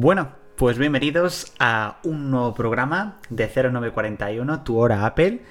Bueno, pues bienvenidos a un nuevo programa de 0941, tu hora Apple.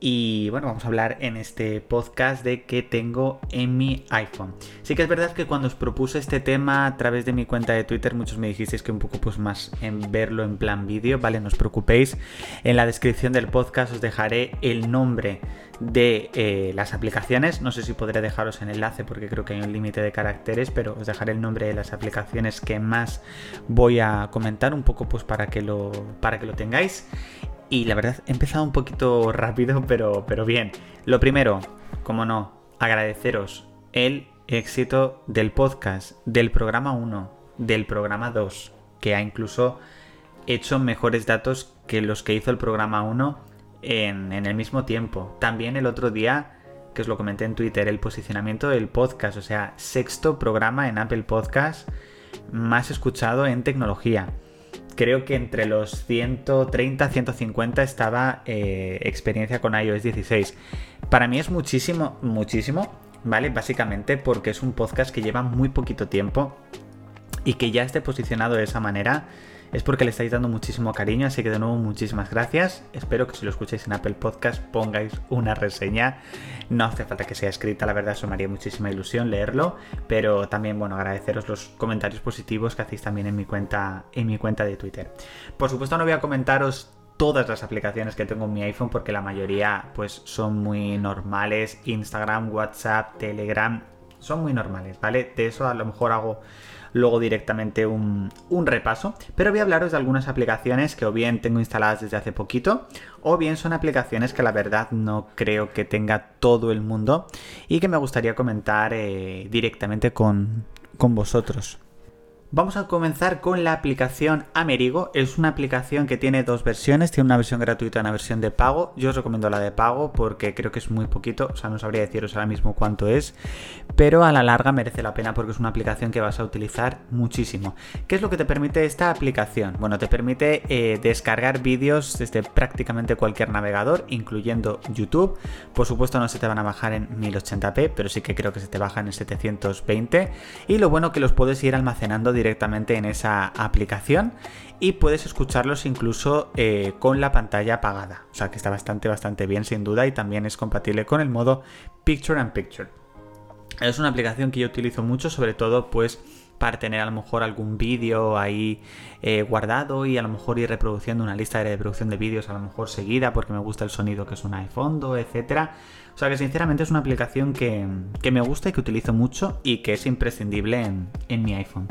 Y bueno, vamos a hablar en este podcast de qué tengo en mi iPhone. Sí que es verdad que cuando os propuse este tema a través de mi cuenta de Twitter, muchos me dijisteis que un poco pues más en verlo en plan vídeo, ¿vale? No os preocupéis. En la descripción del podcast os dejaré el nombre de eh, las aplicaciones. No sé si podré dejaros en enlace porque creo que hay un límite de caracteres, pero os dejaré el nombre de las aplicaciones que más voy a comentar un poco pues para que lo, para que lo tengáis. Y la verdad, he empezado un poquito rápido, pero, pero bien. Lo primero, como no, agradeceros el éxito del podcast, del programa 1, del programa 2, que ha incluso hecho mejores datos que los que hizo el programa 1 en, en, el mismo tiempo. También el otro día, que os lo comenté en Twitter, el posicionamiento del podcast, o sea, sexto programa en Apple Podcast más escuchado en tecnología creo que entre los 130, 150 estaba eh, experiencia con iOS 16. Para mí es muchísimo, muchísimo, ¿vale? Básicamente porque es un podcast que lleva muy poquito tiempo y que ya esté posicionado de esa manera es porque le estáis dando muchísimo cariño, así que de nuevo muchísimas gracias. Espero que si lo escucháis en Apple Podcast pongáis una reseña. No hace falta que sea escrita, la verdad eso me haría muchísima ilusión leerlo, pero también bueno, agradeceros los comentarios positivos que hacéis también en mi cuenta en mi cuenta de Twitter. Por supuesto no voy a comentaros todas las aplicaciones que tengo en mi iPhone porque la mayoría pues son muy normales, Instagram, WhatsApp, Telegram, son muy normales, ¿vale? De eso a lo mejor hago luego directamente un, repaso, pero voy a hablaros de algunas aplicaciones que o bien tengo instaladas desde hace poquito, o bien son aplicaciones que la verdad no creo que tenga todo el mundo y que me gustaría comentar eh, directamente con, con vosotros. Vamos a comenzar con la aplicación Amerigo. Es una aplicación que tiene dos versiones. Tiene una versión gratuita y una versión de pago. Yo os recomiendo la de pago porque creo que es muy poquito. O sea, no sabría deciros ahora mismo cuánto es. Pero a la larga merece la pena porque es una aplicación que vas a utilizar muchísimo. ¿Qué es lo que te permite esta aplicación? Bueno, te permite eh, descargar vídeos desde prácticamente cualquier navegador, incluyendo YouTube. Por supuesto no se te van a bajar en 1080p, pero sí que creo que se te bajan en 720. Y lo bueno que los puedes ir almacenando directamente directamente en esa aplicación y puedes escucharlos incluso eh, con la pantalla apagada. O sea que está bastante, bastante bien sin duda y también es compatible con el modo Picture and Picture. Es una aplicación que yo utilizo mucho, sobre todo pues para tener a lo mejor algún vídeo ahí eh, guardado y a lo mejor ir reproduciendo una lista de reproducción de vídeos a lo mejor seguida porque me gusta el sonido que suena de fondo, etcétera. O sea que sinceramente es una aplicación que, me gusta y que utilizo mucho y que es imprescindible en, mi iPhone.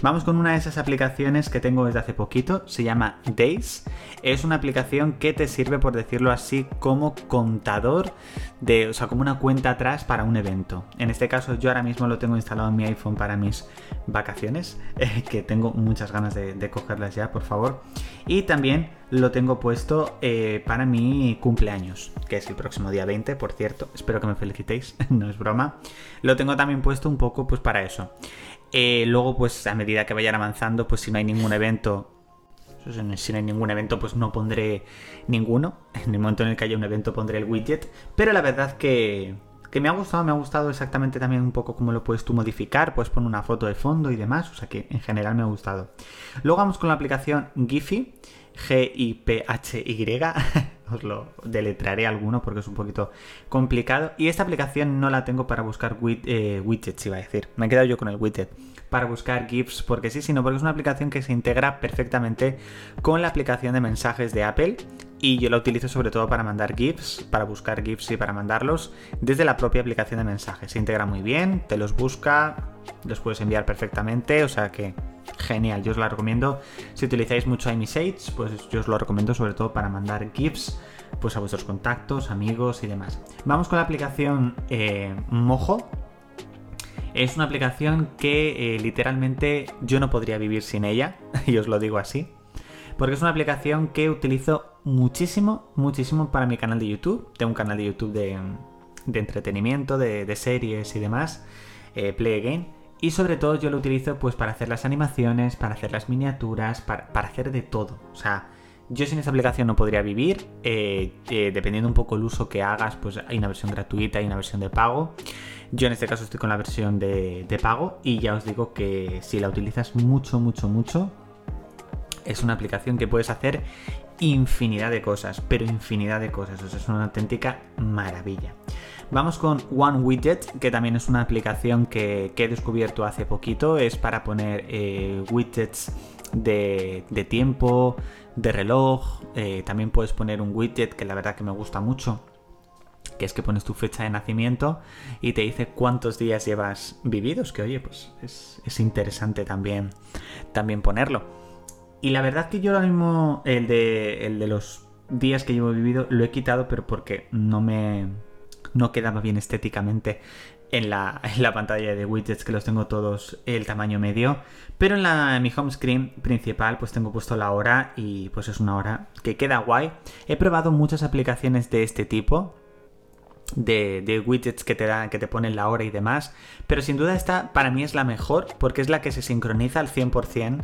Vamos con una de esas aplicaciones que tengo desde hace poquito, se llama Days. Es una aplicación que te sirve, por decirlo así, como contador de, o sea, como una cuenta atrás para un evento. En este caso yo ahora mismo lo tengo instalado en mi iPhone para mis vacaciones, eh, que tengo muchas ganas de cogerlas ya, por favor. Y también lo tengo puesto eh, para mi cumpleaños, que es el próximo día 20, por cierto. Espero que me felicitéis, no es broma. Lo tengo también puesto un poco pues para eso. Eh, luego, pues a medida que vayan avanzando, pues si no hay ningún evento, si no hay ningún evento, pues no pondré ninguno. En el momento en el que haya un evento pondré el widget. Pero la verdad que, que me ha gustado, me ha gustado exactamente también un poco cómo lo puedes tú modificar, puedes poner una foto de fondo y demás, o sea que en general me ha gustado. Luego vamos con la aplicación Giphy, G-I-P-H-Y. Os lo deletraré alguno porque es un poquito complicado. Y esta aplicación no la tengo para buscar eh, widgets, iba a decir. Me he quedado yo con el widget. Para buscar GIFs porque sí, sino porque es una aplicación que se integra perfectamente con la aplicación de mensajes de Apple. Y yo la utilizo sobre todo para mandar GIFs, para buscar GIFs y para mandarlos desde la propia aplicación de mensajes. Se integra muy bien, te los busca, los puedes enviar perfectamente, o sea que genial, yo os la recomiendo. Si utilizáis mucho iMessage, pues yo os lo recomiendo sobre todo para mandar GIFs pues a vuestros contactos, amigos y demás. Vamos con la aplicación eh, Mojo. Es una aplicación que eh, literalmente yo no podría vivir sin ella, y os lo digo así. Porque es una aplicación que utilizo muchísimo, muchísimo para mi canal de YouTube. Tengo un canal de YouTube de, entretenimiento, de, series y demás, eh, Play Again. Y sobre todo yo lo utilizo pues para hacer las animaciones, para hacer las miniaturas, para, hacer de todo. O sea, yo sin esta aplicación no podría vivir. Eh, eh, dependiendo un poco el uso que hagas, pues hay una versión gratuita y una versión de pago. Yo en este caso estoy con la versión de, de pago y ya os digo que si la utilizas mucho, mucho, mucho, es una aplicación que puedes hacer infinidad de cosas, pero infinidad de cosas. O es una auténtica maravilla. Vamos con One Widget, que también es una aplicación que, he descubierto hace poquito. Es para poner eh, widgets de, tiempo, de reloj. Eh, también puedes poner un widget que la verdad que me gusta mucho. Que es que pones tu fecha de nacimiento y te dice cuántos días llevas vividos. Que oye, pues es, es interesante también, también ponerlo. Y la verdad que yo ahora mismo el de, el de los días que llevo vivido lo he quitado, pero porque no me no quedaba bien estéticamente en la, en la, pantalla de widgets que los tengo todos el tamaño medio. Pero en, la, mi home screen principal pues tengo puesto la hora y pues es una hora que queda guay. He probado muchas aplicaciones de este tipo. De, de, widgets que te dan, que te ponen la hora y demás. Pero sin duda esta para mí es la mejor porque es la que se sincroniza al 100%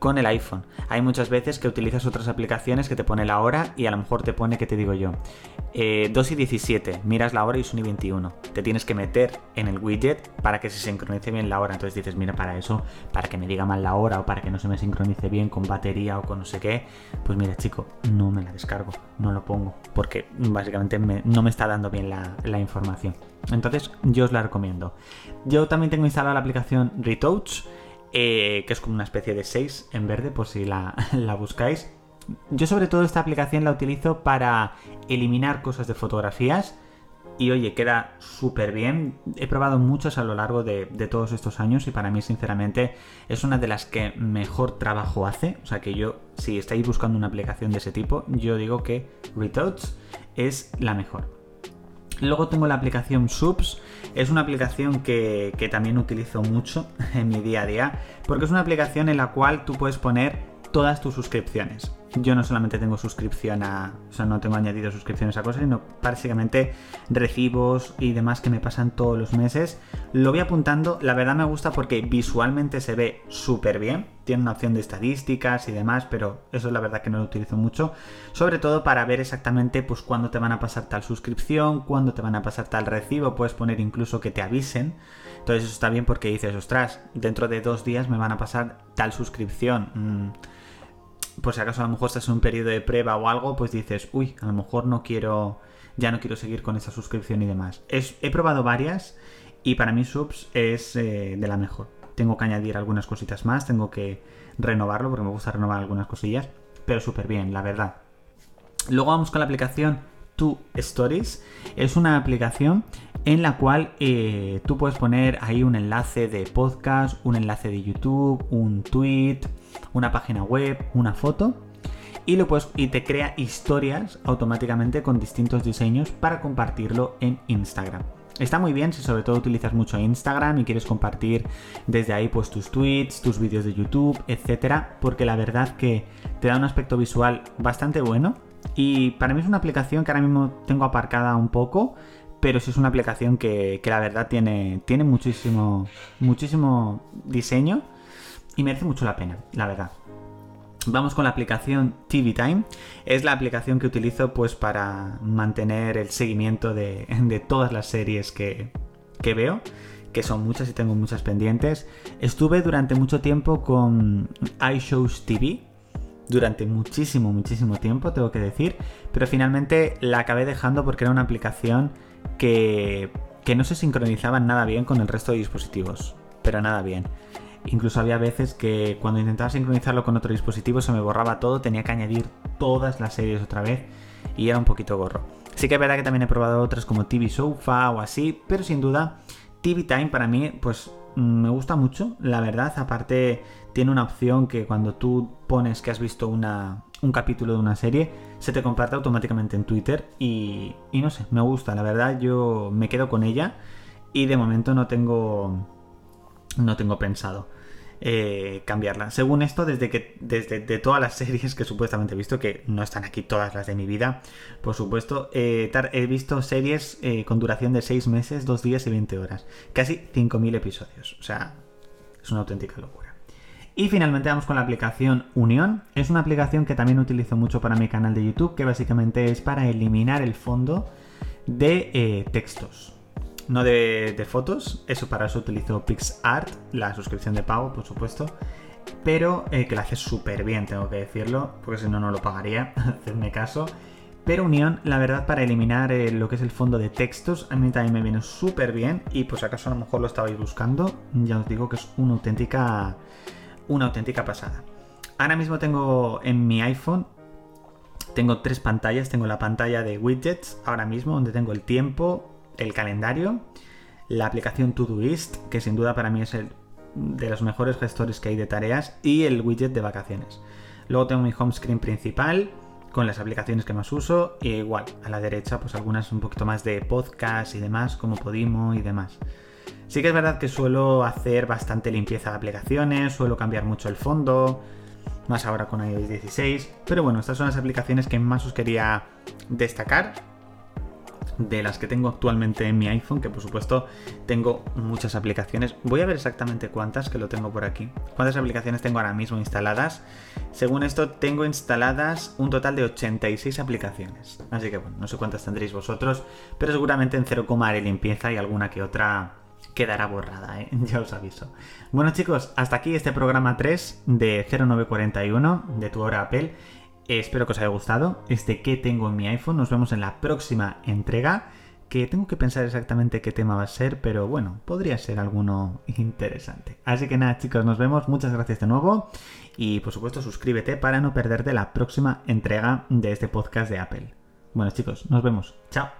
con el iPhone. Hay muchas veces que utilizas otras aplicaciones que te pone la hora y a lo mejor te pone, ¿qué te digo yo? 2 eh, y 17, miras la hora y son y 21. Te tienes que meter en el widget para que se sincronice bien la hora. Entonces dices, mira, para eso, para que me diga mal la hora o para que no se me sincronice bien con batería o con no sé qué, pues mira, chico, no me la descargo, no lo pongo, porque básicamente no me está dando bien la, la información. Entonces, yo os la recomiendo. Yo también tengo instalada la aplicación Retouch eh, que es como una especie de 6 en verde, por si la, buscáis. Yo sobre todo esta aplicación la utilizo para eliminar cosas de fotografías y oye, queda súper bien. He probado muchas a lo largo de, de, todos estos años y para mí sinceramente es una de las que mejor trabajo hace. O sea que yo, si estáis buscando una aplicación de ese tipo, yo digo que Retouch es la mejor. Luego tengo la aplicación Subs. Es una aplicación que, también utilizo mucho en mi día a día porque es una aplicación en la cual tú puedes poner todas tus suscripciones yo no solamente tengo suscripción a. O sea, no tengo añadido suscripciones a cosas, sino básicamente recibos y demás que me pasan todos los meses. Lo voy apuntando, la verdad me gusta porque visualmente se ve súper bien. Tiene una opción de estadísticas y demás, pero eso es la verdad que no lo utilizo mucho. Sobre todo para ver exactamente pues cuándo te van a pasar tal suscripción, cuándo te van a pasar tal recibo. Puedes poner incluso que te avisen. Entonces eso está bien porque dices, ostras, dentro de dos días me van a pasar tal suscripción. Mm, por si acaso a lo mejor estás en un periodo de prueba o algo, pues dices, uy, a lo mejor no quiero, ya no quiero seguir con esa suscripción y demás. he probado varias y para mí Subs es eh, de la mejor. Tengo que añadir algunas cositas más, tengo que renovarlo porque me gusta renovar algunas cosillas, pero súper bien, la verdad. Luego vamos con la aplicación Two Stories. Es una aplicación en la cual eh, tú puedes poner ahí un enlace de podcast, un enlace de YouTube, un tweet, una página web, una foto y, lo puedes, y te crea historias automáticamente con distintos diseños para compartirlo en Instagram. Está muy bien si sobre todo utilizas mucho Instagram y quieres compartir desde ahí pues tus tweets, tus vídeos de YouTube, etcétera, porque la verdad que te da un aspecto visual bastante bueno y para mí es una aplicación que ahora mismo tengo aparcada un poco, pero sí es una aplicación que, que la verdad tiene, tiene muchísimo, muchísimo diseño y merece mucho la pena, la verdad. Vamos con la aplicación TV Time. Es la aplicación que utilizo pues para mantener el seguimiento de, todas las series que, que, veo, que son muchas y tengo muchas pendientes. Estuve durante mucho tiempo con iShows TV, durante muchísimo, muchísimo tiempo, tengo que decir, pero finalmente la acabé dejando porque era una aplicación que, que no se sincronizaba nada bien con el resto de dispositivos, pero nada bien. Incluso había veces que cuando intentaba sincronizarlo con otro dispositivo se me borraba todo, tenía que añadir todas las series otra vez y era un poquito gorro. Sí que es verdad que también he probado otras como TV Sofa o así, pero sin duda TV Time para mí pues me gusta mucho, la verdad. Aparte tiene una opción que cuando tú pones que has visto una, un capítulo de una serie, se te comparte automáticamente en Twitter y, y no sé, me gusta, la verdad yo me quedo con ella y de momento no tengo no tengo pensado eh, cambiarla. Según esto, desde que desde de todas las series que supuestamente he visto, que no están aquí todas las de mi vida, por supuesto, eh, he visto series eh, con duración de 6 meses, 2 días y 20 horas. Casi 5.000 episodios. O sea, es una auténtica locura. Y finalmente vamos con la aplicación Unión. Es una aplicación que también utilizo mucho para mi canal de YouTube, que básicamente es para eliminar el fondo de textos no de, fotos. Eso para eso utilizo PixArt, la suscripción de pago, por supuesto. pero eh, que lo hace súper bien, tengo que decirlo, porque si no, no lo pagaría, hacedme caso. Pero Unión, la verdad, para eliminar eh, lo que es el fondo de textos, a mí también me viene súper bien. Y pues acaso a lo mejor lo estabais buscando, ya os digo que es una auténtica, una auténtica pasada. Ahora mismo tengo en mi iPhone, tengo tres pantallas. Tengo la pantalla de widgets, ahora mismo, donde tengo el tiempo, el calendario, la aplicación Todoist, que sin duda para mí es el de los mejores gestores que hay de tareas, y el widget de vacaciones. Luego tengo mi home screen principal, con las aplicaciones que más uso. Y igual, a la derecha, pues algunas un poquito más de podcast y demás, como Podimo y demás. Sí que es verdad que suelo hacer bastante limpieza de aplicaciones, suelo cambiar mucho el fondo, más ahora con iOS 16. Pero bueno, estas son las aplicaciones que más os quería destacar de las que tengo actualmente en mi iPhone, que por supuesto tengo muchas aplicaciones. Voy a ver exactamente cuántas, que lo tengo por aquí. ¿Cuántas aplicaciones tengo ahora mismo instaladas? Según esto, tengo instaladas un total de 86 aplicaciones. Así que bueno, no sé cuántas tendréis vosotros, pero seguramente en 0, haré limpieza y alguna que otra quedará borrada, ¿eh? ya os aviso. Bueno chicos, hasta aquí este programa 3 de 0941 de tu hora Apple. Espero que os haya gustado este que tengo en mi iPhone. Nos vemos en la próxima entrega. Que tengo que pensar exactamente qué tema va a ser, pero bueno, podría ser alguno interesante. Así que nada, chicos, nos vemos. Muchas gracias de nuevo. Y por supuesto, suscríbete para no perderte la próxima entrega de este podcast de Apple. Bueno, chicos, nos vemos. Chao.